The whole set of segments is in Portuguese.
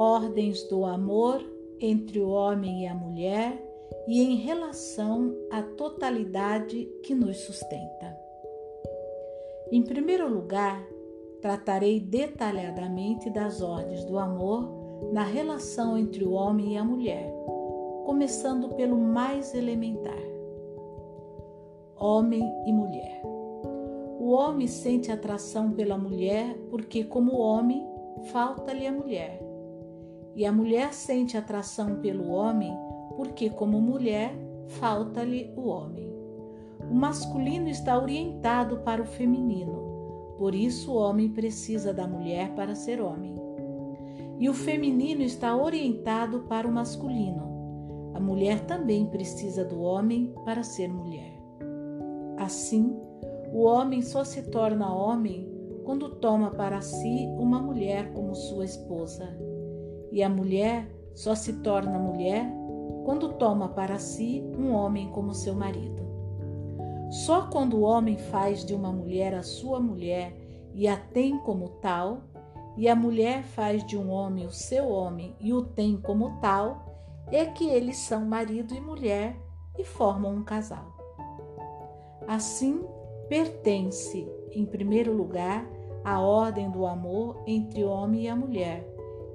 ordens do amor entre o homem e a mulher e em relação à totalidade que nos sustenta. Em primeiro lugar, tratarei detalhadamente das ordens do amor na relação entre o homem e a mulher, começando pelo mais elementar: homem e mulher. O homem sente atração pela mulher porque, como homem, falta-lhe a mulher. E a mulher sente atração pelo homem porque, como mulher, falta-lhe o homem. O masculino está orientado para o feminino, por isso o homem precisa da mulher para ser homem. E o feminino está orientado para o masculino. A mulher também precisa do homem para ser mulher. Assim, o homem só se torna homem quando toma para si uma mulher como sua esposa, e a mulher só se torna mulher quando toma para si um homem como seu marido. Só quando o homem faz de uma mulher a sua mulher e a tem como tal, e a mulher faz de um homem o seu homem e o tem como tal, é que eles são marido e mulher e formam um casal. Assim, pertence, em primeiro lugar, a ordem do amor entre o homem e a mulher,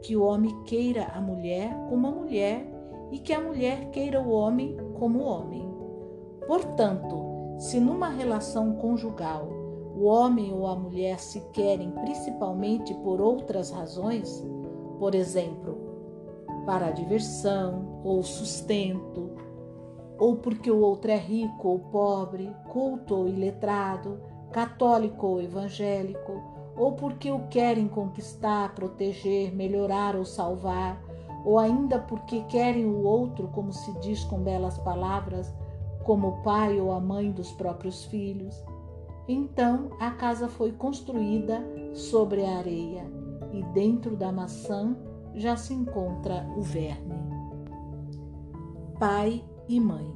que o homem queira a mulher como a mulher e que a mulher queira o homem como o homem. Portanto, se numa relação conjugal o homem ou a mulher se querem principalmente por outras razões, por exemplo, para a diversão ou sustento, ou porque o outro é rico ou pobre, culto ou iletrado, católico ou evangélico, ou porque o querem conquistar, proteger, melhorar ou salvar, ou ainda porque querem o outro, como se diz com belas palavras, como o pai ou a mãe dos próprios filhos. Então a casa foi construída sobre a areia e dentro da maçã já se encontra o verme. Pai e mãe.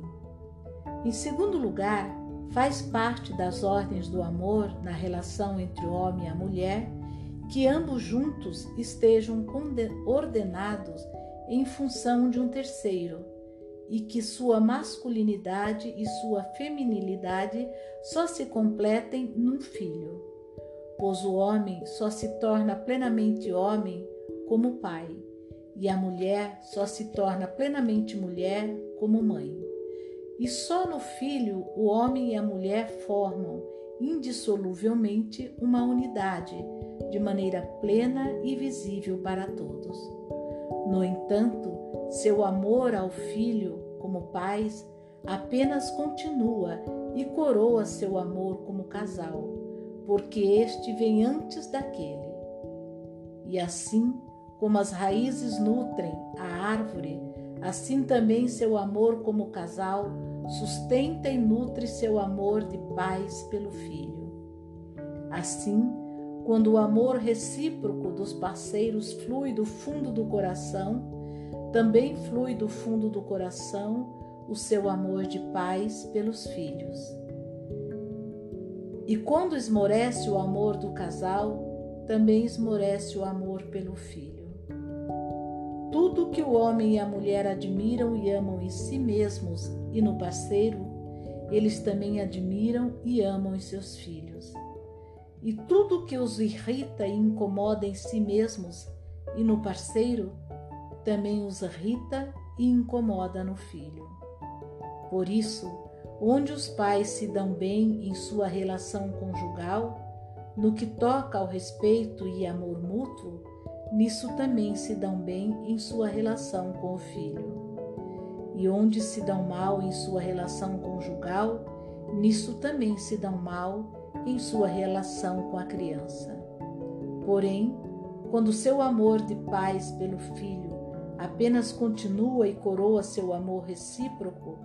Em segundo lugar, faz parte das ordens do amor na relação entre o homem e a mulher que ambos juntos estejam ordenados em função de um terceiro e que sua masculinidade e sua feminilidade só se completem num filho, pois o homem só se torna plenamente homem como pai, e a mulher só se torna plenamente mulher como mãe. E só no filho o homem e a mulher formam indissoluvelmente uma unidade, de maneira plena e visível para todos. No entanto, seu amor ao filho como pais apenas continua e coroa seu amor como casal, porque este vem antes daquele. E assim como as raízes nutrem a árvore, assim também seu amor como casal sustenta e nutre seu amor de pais pelo filho. Assim, quando o amor recíproco dos parceiros flui do fundo do coração, também flui do fundo do coração o seu amor de pais pelos filhos. E quando esmorece o amor do casal, também esmorece o amor pelo filho. Tudo que o homem e a mulher admiram e amam em si mesmos e no parceiro, eles também admiram e amam em seus filhos. E tudo que os irrita e incomoda em si mesmos e no parceiro, também os irrita e incomoda no filho. Por isso, onde os pais se dão bem em sua relação conjugal, no que toca ao respeito e amor mútuo, nisso também se dão bem em sua relação com o filho. E onde se dão mal em sua relação conjugal, nisso também se dão mal em sua relação com a criança. Porém, quando seu amor de pais pelo filho apenas continua e coroa seu amor recíproco,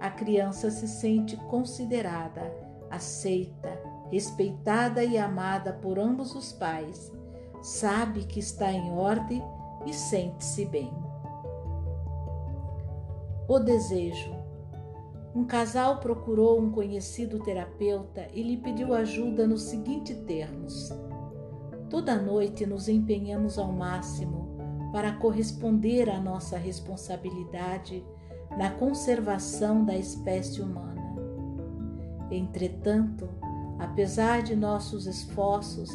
a criança se sente considerada, aceita, respeitada e amada por ambos os pais, sabe que está em ordem e sente-se bem. O desejo. Um casal procurou um conhecido terapeuta e lhe pediu ajuda nos seguintes termos: Toda noite nos empenhamos ao máximo para corresponder à nossa responsabilidade na conservação da espécie humana. Entretanto, apesar de nossos esforços,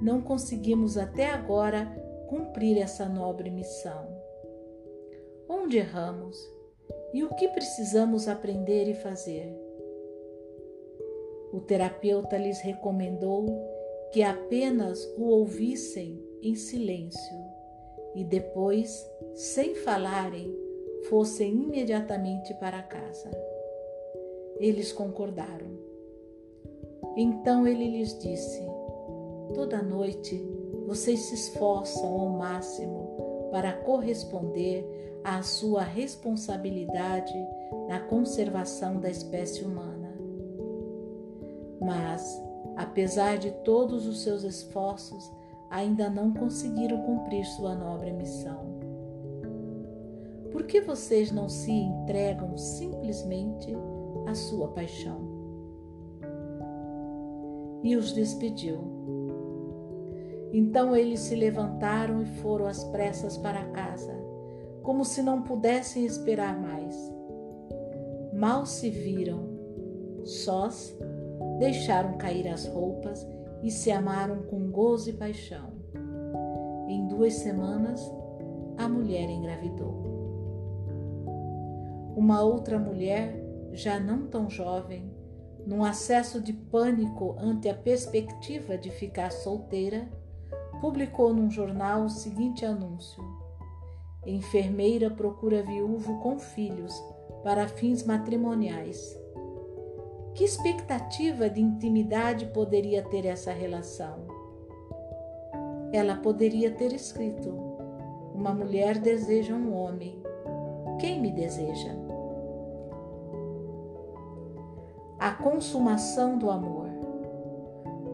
não conseguimos até agora cumprir essa nobre missão. Onde erramos e o que precisamos aprender e fazer? O terapeuta lhes recomendou que apenas o ouvissem em silêncio e depois, sem falarem, fossem imediatamente para casa. Eles concordaram. Então ele lhes disse: Toda noite vocês se esforçam ao máximo para corresponder à sua responsabilidade na conservação da espécie humana. Mas, apesar de todos os seus esforços, ainda não conseguiram cumprir sua nobre missão. Por que vocês não se entregam simplesmente à sua paixão? E os despediu. Então eles se levantaram e foram às pressas para casa, como se não pudessem esperar mais. Mal se viram, sós, deixaram cair as roupas e se amaram com gozo e paixão. Em duas semanas, a mulher engravidou. Uma outra mulher, já não tão jovem, num acesso de pânico ante a perspectiva de ficar solteira, publicou num jornal o seguinte anúncio: Enfermeira procura viúvo com filhos para fins matrimoniais. Que expectativa de intimidade poderia ter essa relação? Ela poderia ter escrito: Uma mulher deseja um homem. Quem me deseja? A consumação do amor.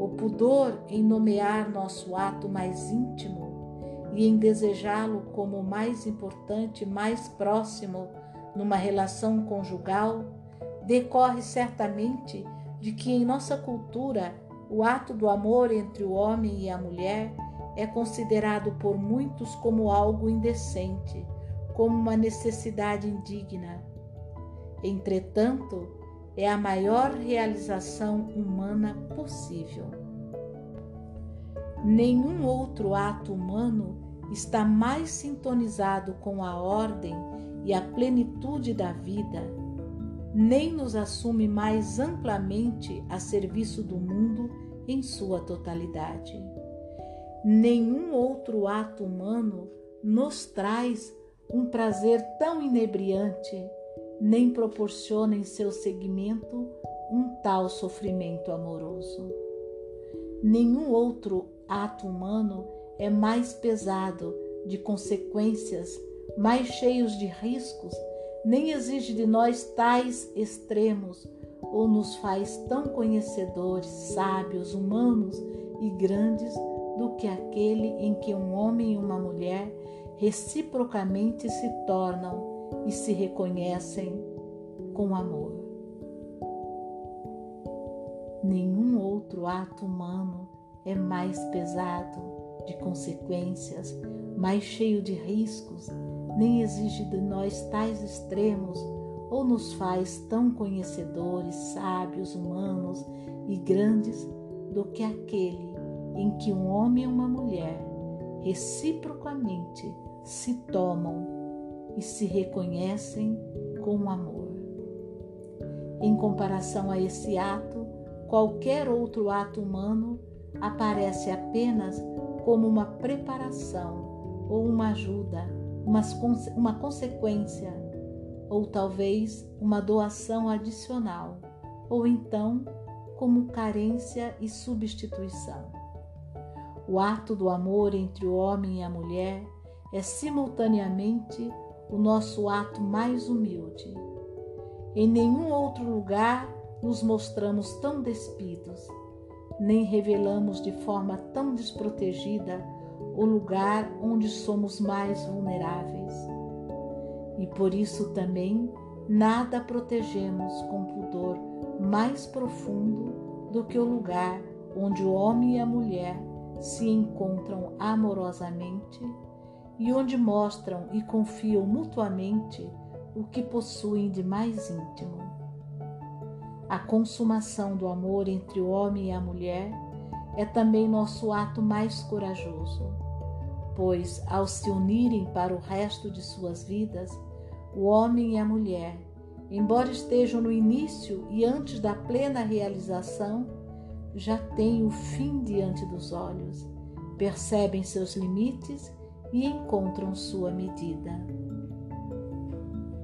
O pudor em nomear nosso ato mais íntimo e em desejá-lo como mais importante, mais próximo numa relação conjugal decorre certamente de que em nossa cultura o ato do amor entre o homem e a mulher é considerado por muitos como algo indecente, como uma necessidade indigna. Entretanto, é a maior realização humana possível. Nenhum outro ato humano está mais sintonizado com a ordem e a plenitude da vida nem nos assume mais amplamente a serviço do mundo em sua totalidade. Nenhum outro ato humano nos traz um prazer tão inebriante, nem proporciona em seu segmento um tal sofrimento amoroso. Nenhum outro ato humano é mais pesado de consequências, mais cheios de riscos nem exige de nós tais extremos ou nos faz tão conhecedores, sábios, humanos e grandes do que aquele em que um homem e uma mulher reciprocamente se tornam e se reconhecem com amor. Nenhum outro ato humano é mais pesado de consequências, mais cheio de riscos nem exige de nós tais extremos ou nos faz tão conhecedores, sábios, humanos e grandes do que aquele em que um homem e uma mulher reciprocamente se tomam e se reconhecem com amor. Em comparação a esse ato, qualquer outro ato humano aparece apenas como uma preparação ou uma ajuda uma, uma consequência, ou talvez uma doação adicional, ou então como carência e substituição. O ato do amor entre o homem e a mulher é simultaneamente o nosso ato mais humilde. Em nenhum outro lugar nos mostramos tão despidos, nem revelamos de forma tão desprotegida o lugar onde somos mais vulneráveis. E por isso também nada protegemos com pudor mais profundo do que o lugar onde o homem e a mulher se encontram amorosamente, e onde mostram e confiam mutuamente o que possuem de mais íntimo. A consumação do amor entre o homem e a mulher é também nosso ato mais corajoso, pois, ao se unirem para o resto de suas vidas, o homem e a mulher, embora estejam no início e antes da plena realização, já têm o fim diante dos olhos, percebem seus limites e encontram sua medida.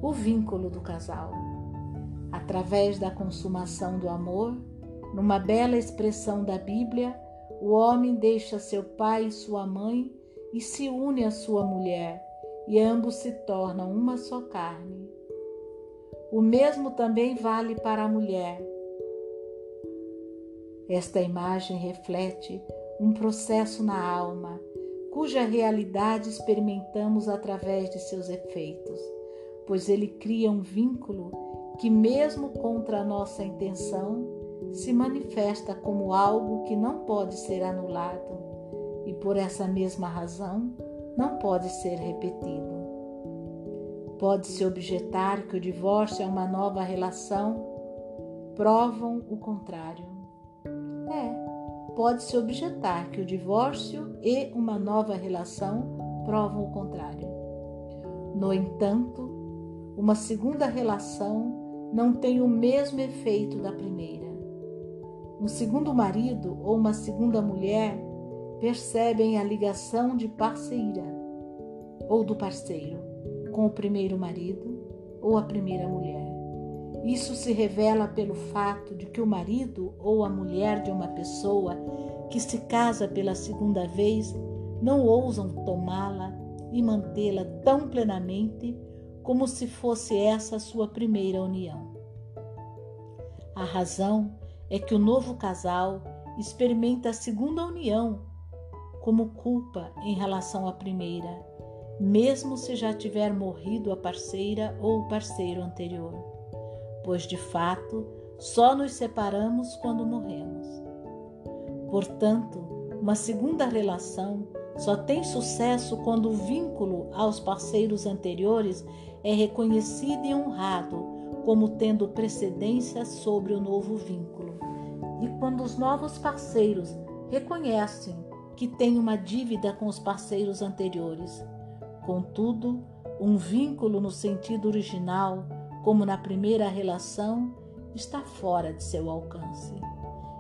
O vínculo do casal. Através da consumação do amor, numa bela expressão da Bíblia, o homem deixa seu pai e sua mãe e se une à sua mulher, e ambos se tornam uma só carne. O mesmo também vale para a mulher. Esta imagem reflete um processo na alma, cuja realidade experimentamos através de seus efeitos, pois ele cria um vínculo que, mesmo contra a nossa intenção, se manifesta como algo que não pode ser anulado e, por essa mesma razão, não pode ser repetido. Pode-se objetar que o divórcio é uma nova relação, provam o contrário. É, pode-se objetar que o divórcio e uma nova relação provam o contrário. No entanto, uma segunda relação não tem o mesmo efeito da primeira. Um segundo marido ou uma segunda mulher percebem a ligação de parceira ou do parceiro com o primeiro marido ou a primeira mulher. Isso se revela pelo fato de que o marido ou a mulher de uma pessoa que se casa pela segunda vez não ousam tomá-la e mantê-la tão plenamente como se fosse essa a sua primeira união. A razão é que o novo casal experimenta a segunda união como culpa em relação à primeira, mesmo se já tiver morrido a parceira ou o parceiro anterior, pois de fato só nos separamos quando morremos. Portanto, uma segunda relação só tem sucesso quando o vínculo aos parceiros anteriores é reconhecido e honrado como tendo precedência sobre o novo vínculo. E quando os novos parceiros reconhecem que têm uma dívida com os parceiros anteriores. Contudo, um vínculo no sentido original, como na primeira relação, está fora de seu alcance.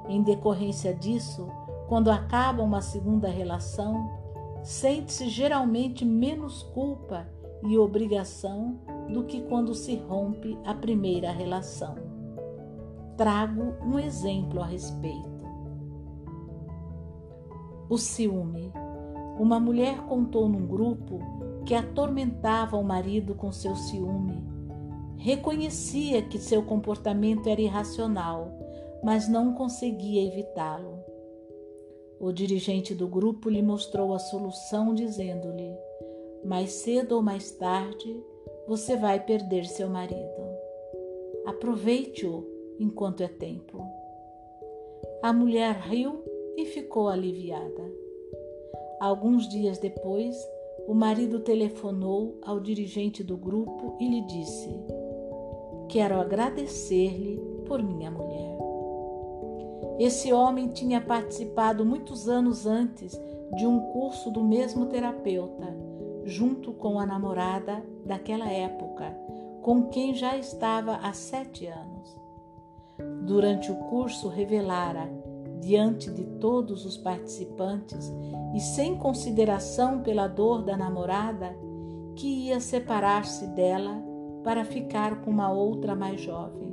Em decorrência disso, quando acaba uma segunda relação, sente-se geralmente menos culpa e obrigação do que quando se rompe a primeira relação. Trago um exemplo a respeito. O ciúme. Uma mulher contou num grupo que atormentava o marido com seu ciúme. Reconhecia que seu comportamento era irracional, mas não conseguia evitá-lo. O dirigente do grupo lhe mostrou a solução, dizendo-lhe: mais cedo ou mais tarde você vai perder seu marido. Aproveite-o enquanto é tempo. A mulher riu e ficou aliviada. Alguns dias depois, o marido telefonou ao dirigente do grupo e lhe disse: Quero agradecer-lhe por minha mulher. Esse homem tinha participado muitos anos antes de um curso do mesmo terapeuta, junto com a namorada daquela época, com quem já estava há sete anos. Durante o curso, revelara diante de todos os participantes e sem consideração pela dor da namorada, que ia separar-se dela para ficar com uma outra mais jovem.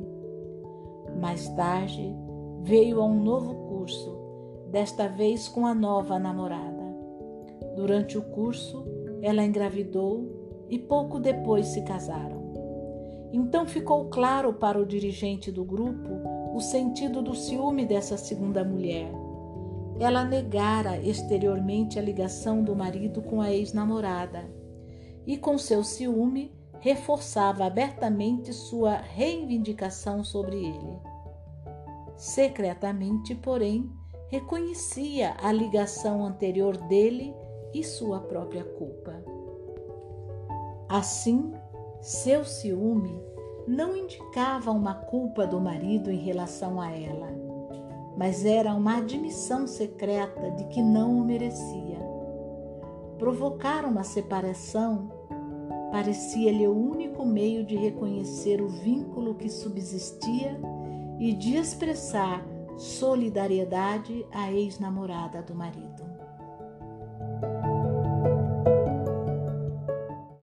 Mais tarde, veio a um novo curso, desta vez com a nova namorada. Durante o curso, ela engravidou e pouco depois se casaram. Então ficou claro para o dirigente do grupo o sentido do ciúme dessa segunda mulher. Ela negara exteriormente a ligação do marido com a ex-namorada e, com seu ciúme, reforçava abertamente sua reivindicação sobre ele. Secretamente, porém, reconhecia a ligação anterior dele e sua própria culpa. Assim, seu ciúme não indicava uma culpa do marido em relação a ela, mas era uma admissão secreta de que não o merecia. Provocar uma separação parecia-lhe o único meio de reconhecer o vínculo que subsistia e de expressar solidariedade à ex-namorada do marido.